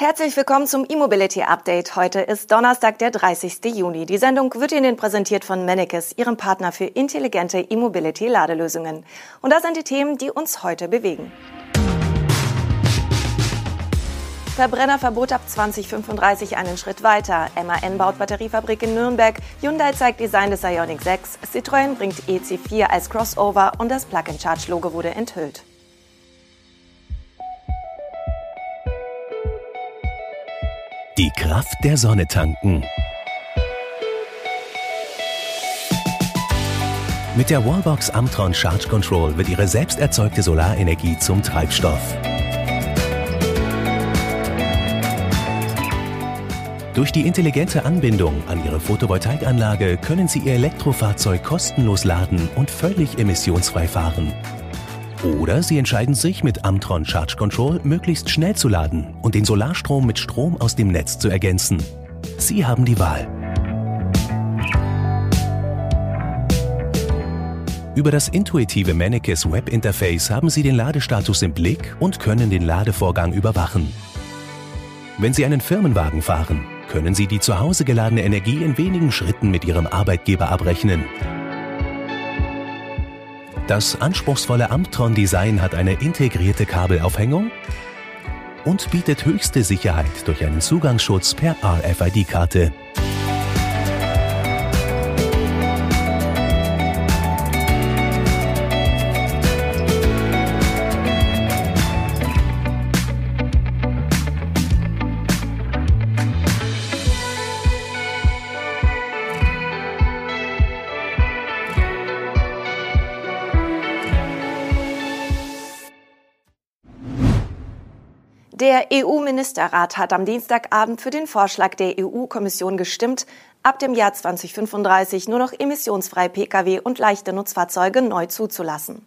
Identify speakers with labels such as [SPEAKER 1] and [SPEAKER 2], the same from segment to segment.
[SPEAKER 1] Herzlich willkommen zum E-Mobility Update. Heute ist Donnerstag, der 30. Juni. Die Sendung wird Ihnen präsentiert von Mennekes, Ihrem Partner für intelligente E-Mobility Ladelösungen. Und das sind die Themen, die uns heute bewegen. Verbrennerverbot ab 2035 einen Schritt weiter. MAN baut Batteriefabrik in Nürnberg. Hyundai zeigt Design des Ioniq 6. Citroën bringt EC4 als Crossover und das Plug-in-Charge-Logo wurde enthüllt.
[SPEAKER 2] Die Kraft der Sonne tanken. Mit der Wallbox Amtron Charge Control wird Ihre selbst erzeugte Solarenergie zum Treibstoff. Durch die intelligente Anbindung an Ihre Photovoltaikanlage können Sie Ihr Elektrofahrzeug kostenlos laden und völlig emissionsfrei fahren. Oder Sie entscheiden sich mit Amtron Charge Control möglichst schnell zu laden und den Solarstrom mit Strom aus dem Netz zu ergänzen. Sie haben die Wahl. Über das intuitive Mannekes Webinterface haben Sie den Ladestatus im Blick und können den Ladevorgang überwachen. Wenn Sie einen Firmenwagen fahren, können Sie die zu Hause geladene Energie in wenigen Schritten mit Ihrem Arbeitgeber abrechnen das anspruchsvolle Amtron-Design hat eine integrierte Kabelaufhängung und bietet höchste Sicherheit durch einen Zugangsschutz per RFID-Karte.
[SPEAKER 1] Der EU-Ministerrat hat am Dienstagabend für den Vorschlag der EU-Kommission gestimmt, ab dem Jahr 2035 nur noch emissionsfreie Pkw und leichte Nutzfahrzeuge neu zuzulassen.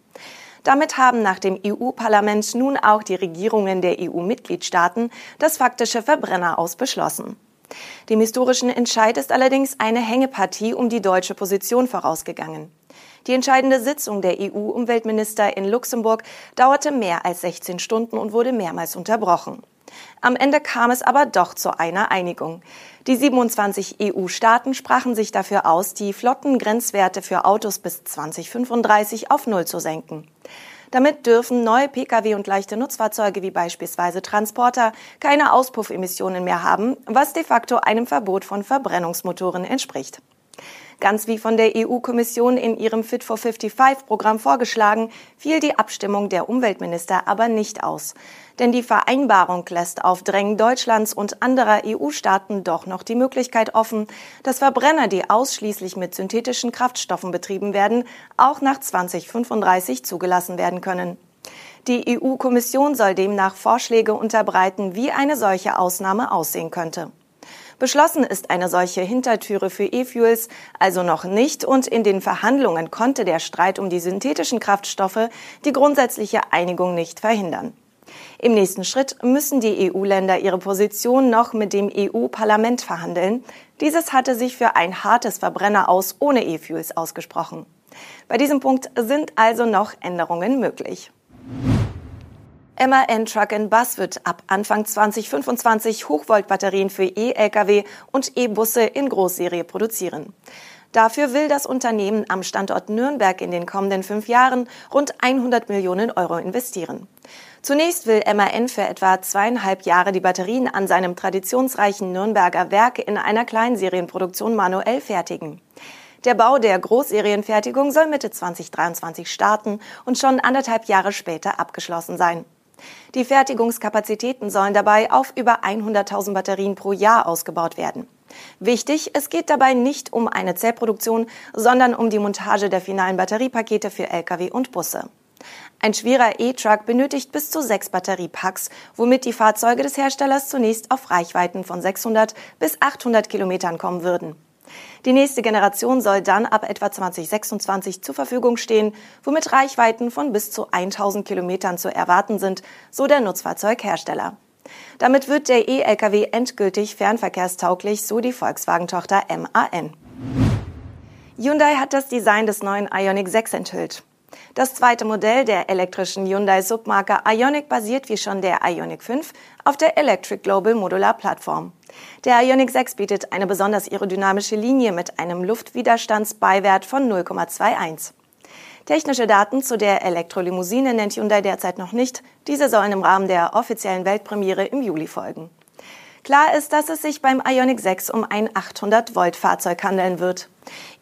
[SPEAKER 1] Damit haben nach dem EU-Parlament nun auch die Regierungen der EU-Mitgliedstaaten das faktische Verbrenner aus beschlossen. Dem historischen Entscheid ist allerdings eine Hängepartie um die deutsche Position vorausgegangen. Die entscheidende Sitzung der EU-Umweltminister in Luxemburg dauerte mehr als 16 Stunden und wurde mehrmals unterbrochen. Am Ende kam es aber doch zu einer Einigung. Die 27 EU-Staaten sprachen sich dafür aus, die Flottengrenzwerte für Autos bis 2035 auf Null zu senken. Damit dürfen neue Pkw und leichte Nutzfahrzeuge wie beispielsweise Transporter keine Auspuffemissionen mehr haben, was de facto einem Verbot von Verbrennungsmotoren entspricht. Ganz wie von der EU-Kommission in ihrem Fit for 55-Programm vorgeschlagen, fiel die Abstimmung der Umweltminister aber nicht aus. Denn die Vereinbarung lässt auf Drängen Deutschlands und anderer EU-Staaten doch noch die Möglichkeit offen, dass Verbrenner, die ausschließlich mit synthetischen Kraftstoffen betrieben werden, auch nach 2035 zugelassen werden können. Die EU-Kommission soll demnach Vorschläge unterbreiten, wie eine solche Ausnahme aussehen könnte. Beschlossen ist eine solche Hintertüre für E-Fuels also noch nicht und in den Verhandlungen konnte der Streit um die synthetischen Kraftstoffe die grundsätzliche Einigung nicht verhindern. Im nächsten Schritt müssen die EU-Länder ihre Position noch mit dem EU-Parlament verhandeln. Dieses hatte sich für ein hartes Verbrenner aus ohne E-Fuels ausgesprochen. Bei diesem Punkt sind also noch Änderungen möglich. MAN Truck Bus wird ab Anfang 2025 Hochvoltbatterien für E-Lkw und E-Busse in Großserie produzieren. Dafür will das Unternehmen am Standort Nürnberg in den kommenden fünf Jahren rund 100 Millionen Euro investieren. Zunächst will MAN für etwa zweieinhalb Jahre die Batterien an seinem traditionsreichen Nürnberger Werk in einer Kleinserienproduktion manuell fertigen. Der Bau der Großserienfertigung soll Mitte 2023 starten und schon anderthalb Jahre später abgeschlossen sein. Die Fertigungskapazitäten sollen dabei auf über 100.000 Batterien pro Jahr ausgebaut werden. Wichtig, es geht dabei nicht um eine Zellproduktion, sondern um die Montage der finalen Batteriepakete für Lkw und Busse. Ein schwerer E-Truck benötigt bis zu sechs Batteriepacks, womit die Fahrzeuge des Herstellers zunächst auf Reichweiten von 600 bis 800 Kilometern kommen würden. Die nächste Generation soll dann ab etwa 2026 zur Verfügung stehen, womit Reichweiten von bis zu 1000 Kilometern zu erwarten sind, so der Nutzfahrzeughersteller. Damit wird der E-Lkw endgültig fernverkehrstauglich, so die Volkswagen-Tochter MAN. Hyundai hat das Design des neuen Ioniq 6 enthüllt. Das zweite Modell der elektrischen Hyundai-Submarke Ioniq basiert wie schon der Ioniq 5 auf der Electric Global Modular Plattform. Der Ioniq 6 bietet eine besonders aerodynamische Linie mit einem Luftwiderstandsbeiwert von 0,21. Technische Daten zu der Elektrolimousine nennt Hyundai derzeit noch nicht. Diese sollen im Rahmen der offiziellen Weltpremiere im Juli folgen. Klar ist, dass es sich beim Ioniq 6 um ein 800-Volt-Fahrzeug handeln wird.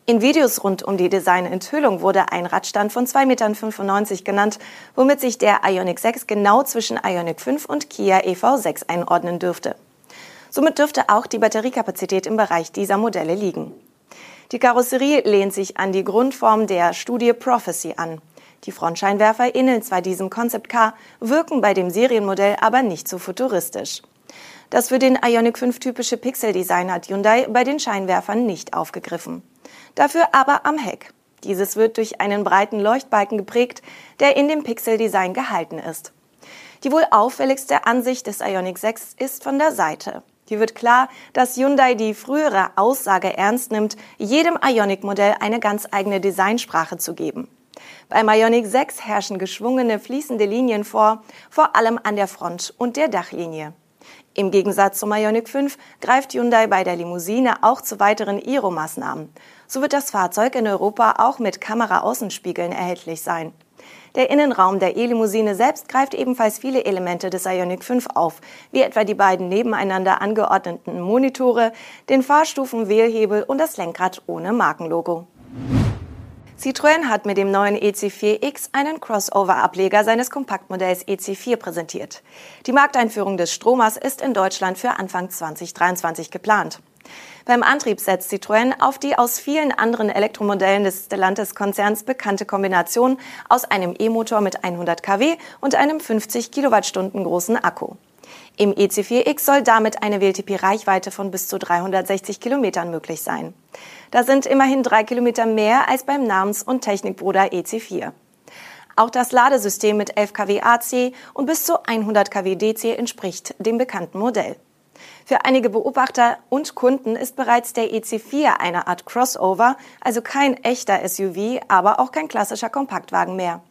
[SPEAKER 1] In Videos rund um die Designenthüllung wurde ein Radstand von 2,95 Metern genannt, womit sich der Ioniq 6 genau zwischen Ioniq 5 und Kia EV6 einordnen dürfte. Somit dürfte auch die Batteriekapazität im Bereich dieser Modelle liegen. Die Karosserie lehnt sich an die Grundform der Studie Prophecy an. Die Frontscheinwerfer ähneln zwar diesem Concept Car, wirken bei dem Serienmodell aber nicht so futuristisch. Das für den Ioniq 5 typische Pixel-Design hat Hyundai bei den Scheinwerfern nicht aufgegriffen dafür aber am Heck. Dieses wird durch einen breiten Leuchtbalken geprägt, der in dem Pixel-Design gehalten ist. Die wohl auffälligste Ansicht des Ioniq 6 ist von der Seite. Hier wird klar, dass Hyundai die frühere Aussage ernst nimmt, jedem Ioniq-Modell eine ganz eigene Designsprache zu geben. Beim Ioniq 6 herrschen geschwungene, fließende Linien vor, vor allem an der Front und der Dachlinie. Im Gegensatz zum Ioniq 5 greift Hyundai bei der Limousine auch zu weiteren Aero-Maßnahmen. So wird das Fahrzeug in Europa auch mit Kamera-Außenspiegeln erhältlich sein. Der Innenraum der E-Limousine selbst greift ebenfalls viele Elemente des Ioniq 5 auf, wie etwa die beiden nebeneinander angeordneten Monitore, den Fahrstufen-Wählhebel und das Lenkrad ohne Markenlogo. Citroën hat mit dem neuen EC4X einen Crossover-Ableger seines Kompaktmodells EC4 präsentiert. Die Markteinführung des Stromers ist in Deutschland für Anfang 2023 geplant. Beim Antrieb setzt Citroën auf die aus vielen anderen Elektromodellen des Stellantis-Konzerns bekannte Kombination aus einem E-Motor mit 100 kW und einem 50 Kilowattstunden großen Akku. Im EC4X soll damit eine WLTP-Reichweite von bis zu 360 Kilometern möglich sein. Das sind immerhin drei Kilometer mehr als beim Namens- und Technikbruder EC4. Auch das Ladesystem mit 11 kW AC und bis zu 100 kW DC entspricht dem bekannten Modell. Für einige Beobachter und Kunden ist bereits der EC4 eine Art Crossover, also kein echter SUV, aber auch kein klassischer Kompaktwagen mehr.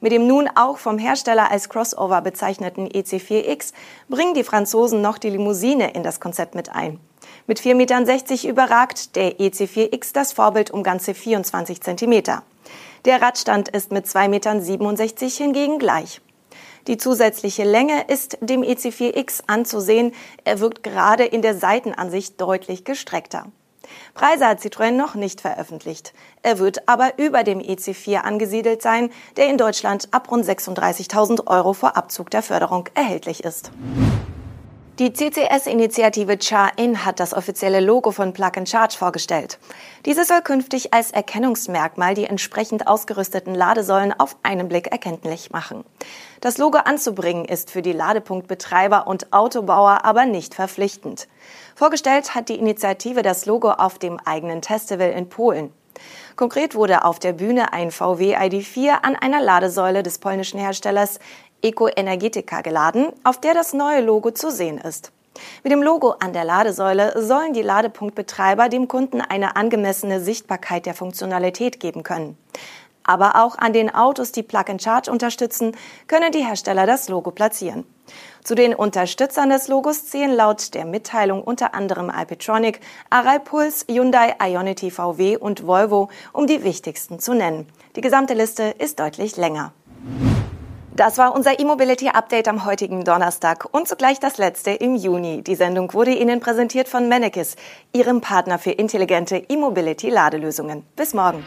[SPEAKER 1] Mit dem nun auch vom Hersteller als Crossover bezeichneten EC4X bringen die Franzosen noch die Limousine in das Konzept mit ein. Mit 4,60 Metern überragt der EC4X das Vorbild um ganze 24 Zentimeter. Der Radstand ist mit 2,67 Metern hingegen gleich. Die zusätzliche Länge ist dem EC4X anzusehen. Er wirkt gerade in der Seitenansicht deutlich gestreckter. Preise hat Citroën noch nicht veröffentlicht. Er wird aber über dem EC4 angesiedelt sein, der in Deutschland ab rund 36.000 Euro vor Abzug der Förderung erhältlich ist. Die CCS-Initiative Char-In hat das offizielle Logo von Plug and Charge vorgestellt. Dieses soll künftig als Erkennungsmerkmal die entsprechend ausgerüsteten Ladesäulen auf einen Blick erkenntlich machen. Das Logo anzubringen ist für die Ladepunktbetreiber und Autobauer aber nicht verpflichtend. Vorgestellt hat die Initiative das Logo auf dem eigenen Festival in Polen. Konkret wurde auf der Bühne ein VW ID4 an einer Ladesäule des polnischen Herstellers Eco Energetica geladen, auf der das neue Logo zu sehen ist. Mit dem Logo an der Ladesäule sollen die Ladepunktbetreiber dem Kunden eine angemessene Sichtbarkeit der Funktionalität geben können. Aber auch an den Autos, die Plug and Charge unterstützen, können die Hersteller das Logo platzieren. Zu den Unterstützern des Logos zählen laut der Mitteilung unter anderem Alpitronic, Aral Puls, Hyundai, Ionity VW und Volvo, um die wichtigsten zu nennen. Die gesamte Liste ist deutlich länger. Das war unser E-Mobility Update am heutigen Donnerstag und zugleich das letzte im Juni. Die Sendung wurde Ihnen präsentiert von Mennekes, Ihrem Partner für intelligente E-Mobility Ladelösungen. Bis morgen.